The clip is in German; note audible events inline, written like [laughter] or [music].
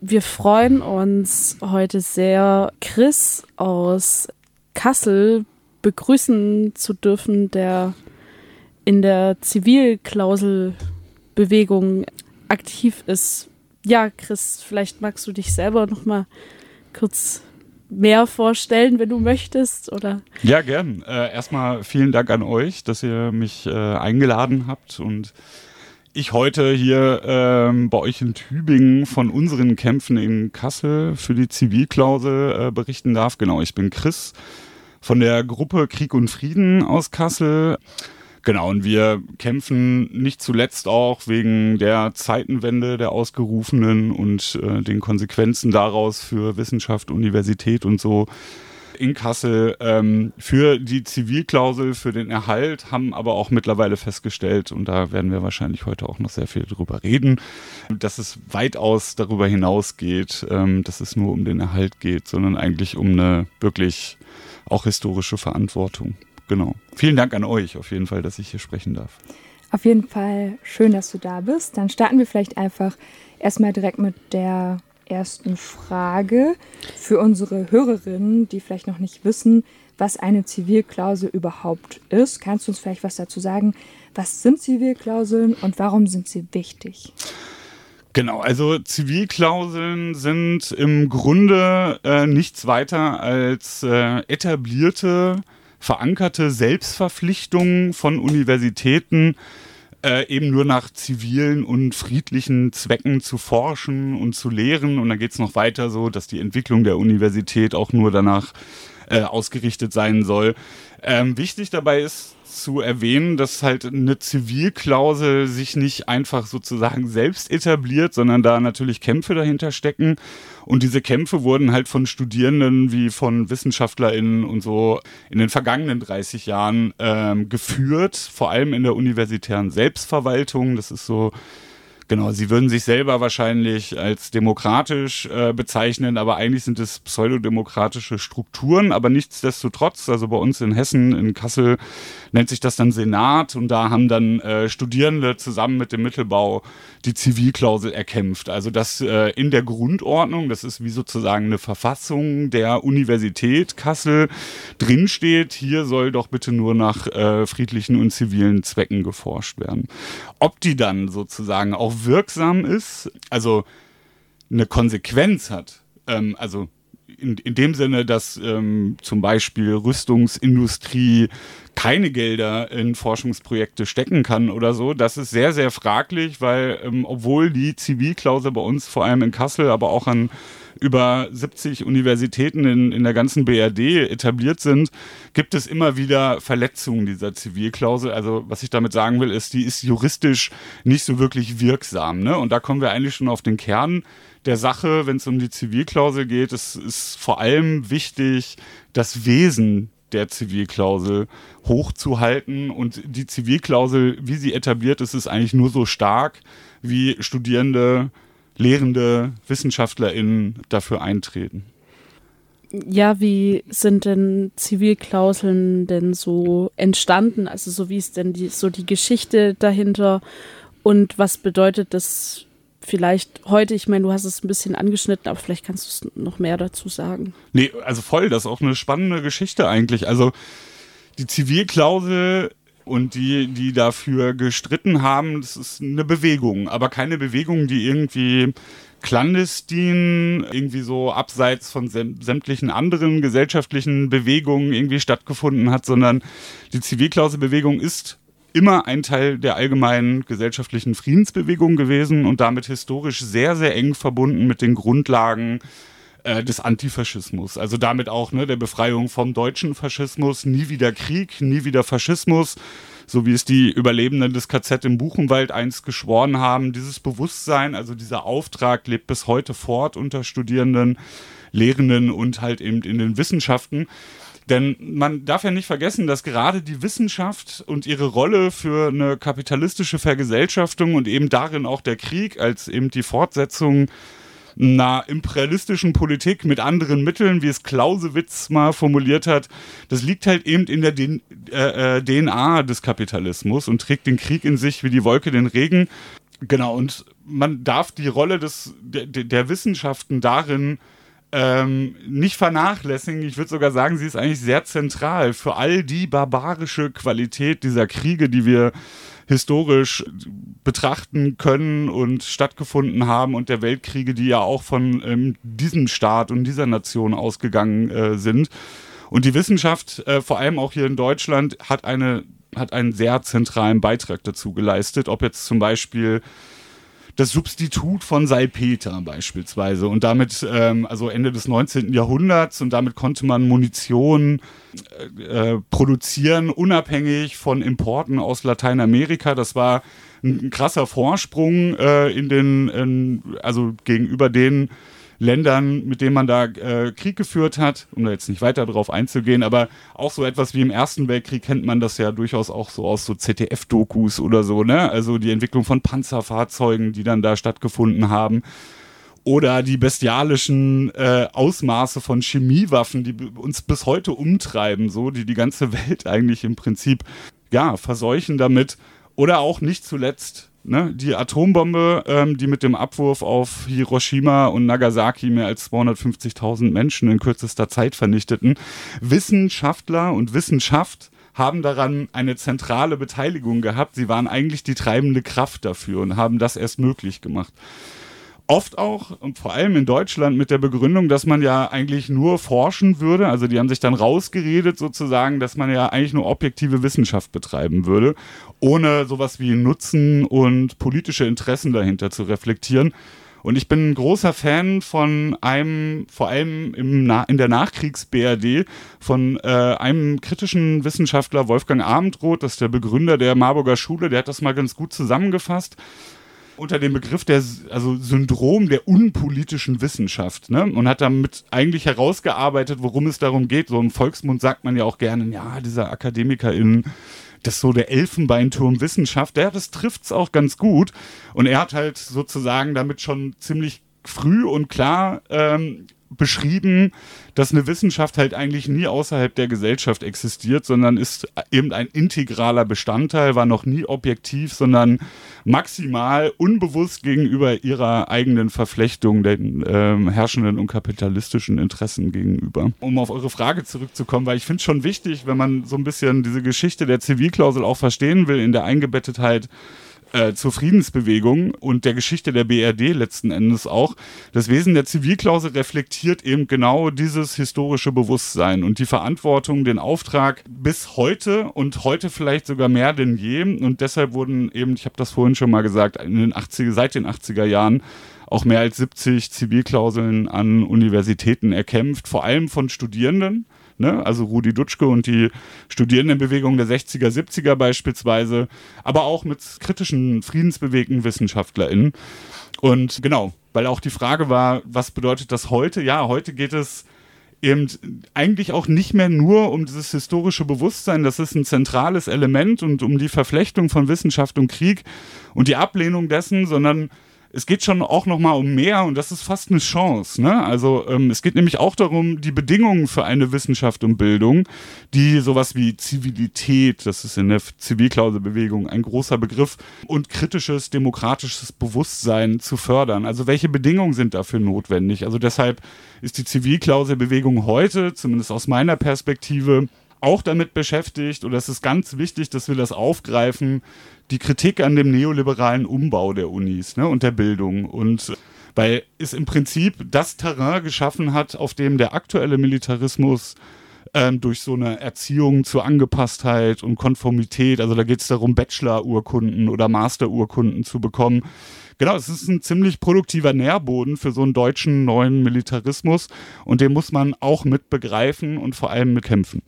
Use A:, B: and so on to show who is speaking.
A: Wir freuen uns heute sehr, Chris aus Kassel begrüßen zu dürfen, der in der Zivilklauselbewegung aktiv ist. Ja, Chris, vielleicht magst du dich selber noch mal kurz mehr vorstellen, wenn du möchtest, oder?
B: Ja, gern. Äh, erstmal vielen Dank an euch, dass ihr mich äh, eingeladen habt und ich heute hier ähm, bei euch in Tübingen von unseren Kämpfen in Kassel für die Zivilklausel äh, berichten darf. Genau, ich bin Chris von der Gruppe Krieg und Frieden aus Kassel. Genau, und wir kämpfen nicht zuletzt auch wegen der Zeitenwende der Ausgerufenen und äh, den Konsequenzen daraus für Wissenschaft, Universität und so in Kassel ähm, für die Zivilklausel, für den Erhalt, haben aber auch mittlerweile festgestellt, und da werden wir wahrscheinlich heute auch noch sehr viel drüber reden, dass es weitaus darüber hinausgeht, ähm, dass es nur um den Erhalt geht, sondern eigentlich um eine wirklich auch historische Verantwortung. Genau. Vielen Dank an euch auf jeden Fall, dass ich hier sprechen darf.
C: Auf jeden Fall schön, dass du da bist. Dann starten wir vielleicht einfach erstmal direkt mit der ersten Frage für unsere Hörerinnen, die vielleicht noch nicht wissen, was eine Zivilklausel überhaupt ist. Kannst du uns vielleicht was dazu sagen? Was sind Zivilklauseln und warum sind sie wichtig?
B: Genau, also Zivilklauseln sind im Grunde äh, nichts weiter als äh, etablierte, verankerte Selbstverpflichtungen von Universitäten, äh, eben nur nach zivilen und friedlichen Zwecken zu forschen und zu lehren. Und dann geht es noch weiter so, dass die Entwicklung der Universität auch nur danach äh, ausgerichtet sein soll. Ähm, wichtig dabei ist zu erwähnen, dass halt eine Zivilklausel sich nicht einfach sozusagen selbst etabliert, sondern da natürlich Kämpfe dahinter stecken. Und diese Kämpfe wurden halt von Studierenden wie von WissenschaftlerInnen und so in den vergangenen 30 Jahren ähm, geführt, vor allem in der universitären Selbstverwaltung. Das ist so Genau, sie würden sich selber wahrscheinlich als demokratisch äh, bezeichnen, aber eigentlich sind es pseudodemokratische Strukturen. Aber nichtsdestotrotz, also bei uns in Hessen, in Kassel, nennt sich das dann Senat und da haben dann äh, Studierende zusammen mit dem Mittelbau die Zivilklausel erkämpft. Also das äh, in der Grundordnung, das ist wie sozusagen eine Verfassung der Universität Kassel drinsteht, hier soll doch bitte nur nach äh, friedlichen und zivilen Zwecken geforscht werden. Ob die dann sozusagen auch wirksam ist, also eine Konsequenz hat, ähm, also in, in dem Sinne, dass ähm, zum Beispiel Rüstungsindustrie keine Gelder in Forschungsprojekte stecken kann oder so, das ist sehr, sehr fraglich, weil ähm, obwohl die Zivilklausel bei uns vor allem in Kassel, aber auch an über 70 Universitäten in, in der ganzen BRD etabliert sind, gibt es immer wieder Verletzungen dieser Zivilklausel. Also was ich damit sagen will, ist, die ist juristisch nicht so wirklich wirksam. Ne? Und da kommen wir eigentlich schon auf den Kern der Sache, wenn es um die Zivilklausel geht. Es ist vor allem wichtig, das Wesen der Zivilklausel hochzuhalten. Und die Zivilklausel, wie sie etabliert ist, ist eigentlich nur so stark, wie Studierende Lehrende, WissenschaftlerInnen dafür eintreten.
A: Ja, wie sind denn Zivilklauseln denn so entstanden? Also so wie ist denn die, so die Geschichte dahinter und was bedeutet das vielleicht heute? Ich meine, du hast es ein bisschen angeschnitten, aber vielleicht kannst du es noch mehr dazu sagen.
B: Nee, also voll, das ist auch eine spannende Geschichte eigentlich. Also die Zivilklausel und die, die dafür gestritten haben, das ist eine Bewegung, aber keine Bewegung, die irgendwie clandestin, irgendwie so abseits von sämtlichen anderen gesellschaftlichen Bewegungen irgendwie stattgefunden hat, sondern die Zivilklauselbewegung ist immer ein Teil der allgemeinen gesellschaftlichen Friedensbewegung gewesen und damit historisch sehr, sehr eng verbunden mit den Grundlagen äh, des Antifaschismus. Also damit auch ne, der Befreiung vom deutschen Faschismus, nie wieder Krieg, nie wieder Faschismus, so wie es die Überlebenden des KZ im Buchenwald einst geschworen haben. Dieses Bewusstsein, also dieser Auftrag lebt bis heute fort unter Studierenden, Lehrenden und halt eben in den Wissenschaften. Denn man darf ja nicht vergessen, dass gerade die Wissenschaft und ihre Rolle für eine kapitalistische Vergesellschaftung und eben darin auch der Krieg als eben die Fortsetzung einer imperialistischen Politik mit anderen Mitteln, wie es Clausewitz mal formuliert hat, das liegt halt eben in der DNA äh, äh, des Kapitalismus und trägt den Krieg in sich wie die Wolke den Regen. Genau, und man darf die Rolle des, der, der Wissenschaften darin ähm, nicht vernachlässigen. Ich würde sogar sagen, sie ist eigentlich sehr zentral für all die barbarische Qualität dieser Kriege, die wir historisch betrachten können und stattgefunden haben und der Weltkriege, die ja auch von ähm, diesem Staat und dieser Nation ausgegangen äh, sind. Und die Wissenschaft, äh, vor allem auch hier in Deutschland, hat eine hat einen sehr zentralen Beitrag dazu geleistet, ob jetzt zum Beispiel das Substitut von Salpeter beispielsweise und damit, ähm, also Ende des 19. Jahrhunderts und damit konnte man Munition äh, äh, produzieren, unabhängig von Importen aus Lateinamerika. Das war ein, krasser Vorsprung äh, in den, in, also gegenüber den Ländern, mit denen man da äh, Krieg geführt hat, um da jetzt nicht weiter drauf einzugehen, aber auch so etwas wie im Ersten Weltkrieg kennt man das ja durchaus auch so aus so ZDF-Dokus oder so, ne? Also die Entwicklung von Panzerfahrzeugen, die dann da stattgefunden haben. Oder die bestialischen äh, Ausmaße von Chemiewaffen, die uns bis heute umtreiben, so, die die ganze [laughs] Welt eigentlich im Prinzip, ja, verseuchen damit. Oder auch nicht zuletzt Ne, die Atombombe, ähm, die mit dem Abwurf auf Hiroshima und Nagasaki mehr als 250.000 Menschen in kürzester Zeit vernichteten. Wissenschaftler und Wissenschaft haben daran eine zentrale Beteiligung gehabt. Sie waren eigentlich die treibende Kraft dafür und haben das erst möglich gemacht oft auch, vor allem in Deutschland, mit der Begründung, dass man ja eigentlich nur forschen würde. Also die haben sich dann rausgeredet sozusagen, dass man ja eigentlich nur objektive Wissenschaft betreiben würde, ohne sowas wie Nutzen und politische Interessen dahinter zu reflektieren. Und ich bin ein großer Fan von einem, vor allem im Na in der Nachkriegs-BRD, von äh, einem kritischen Wissenschaftler, Wolfgang Abendroth, das ist der Begründer der Marburger Schule, der hat das mal ganz gut zusammengefasst unter dem Begriff der also Syndrom der unpolitischen Wissenschaft ne? und hat damit eigentlich herausgearbeitet, worum es darum geht. So im Volksmund sagt man ja auch gerne, ja, dieser AkademikerInnen, das ist so der Elfenbeinturm Wissenschaft, der, das trifft es auch ganz gut. Und er hat halt sozusagen damit schon ziemlich früh und klar ähm, beschrieben, dass eine Wissenschaft halt eigentlich nie außerhalb der Gesellschaft existiert, sondern ist eben ein integraler Bestandteil, war noch nie objektiv, sondern maximal unbewusst gegenüber ihrer eigenen Verflechtung den äh, herrschenden und kapitalistischen Interessen gegenüber. Um auf eure Frage zurückzukommen, weil ich finde es schon wichtig, wenn man so ein bisschen diese Geschichte der Zivilklausel auch verstehen will in der Eingebettetheit äh, zur Friedensbewegung und der Geschichte der BRD letzten Endes auch. Das Wesen der Zivilklausel reflektiert eben genau dieses historische Bewusstsein und die Verantwortung, den Auftrag bis heute und heute vielleicht sogar mehr denn je. Und deshalb wurden eben, ich habe das vorhin schon mal gesagt, in den 80er, seit den 80er Jahren auch mehr als 70 Zivilklauseln an Universitäten erkämpft, vor allem von Studierenden ne? also Rudi Dutschke und die Studierendenbewegung der 60er, 70er beispielsweise, aber auch mit kritischen, friedensbewegten WissenschaftlerInnen. Und genau, weil auch die Frage war, was bedeutet das heute? Ja, heute geht es eben eigentlich auch nicht mehr nur um dieses historische Bewusstsein, das ist ein zentrales Element und um die Verflechtung von Wissenschaft und Krieg und die Ablehnung dessen, sondern es geht schon auch noch mal um mehr und das ist fast eine Chance. Ne? Also ähm, es geht nämlich auch darum, die Bedingungen für eine Wissenschaft und Bildung, die sowas wie Zivilität, das ist in der Zivilklauselbewegung ein großer Begriff, und kritisches, demokratisches Bewusstsein zu fördern. Also welche Bedingungen sind dafür notwendig? Also deshalb ist die Zivilklauselbewegung heute, zumindest aus meiner Perspektive, auch damit beschäftigt, oder es ist ganz wichtig, dass wir das aufgreifen, die Kritik an dem neoliberalen Umbau der Unis ne, und der Bildung. Und weil es im Prinzip das Terrain geschaffen hat, auf dem der aktuelle Militarismus ähm, durch so eine Erziehung zur Angepasstheit und Konformität, also da geht es darum, Bachelor-Urkunden oder Master-Urkunden zu bekommen. Genau, es ist ein ziemlich produktiver Nährboden für so einen deutschen neuen Militarismus und den muss man auch mit begreifen und vor allem mitkämpfen.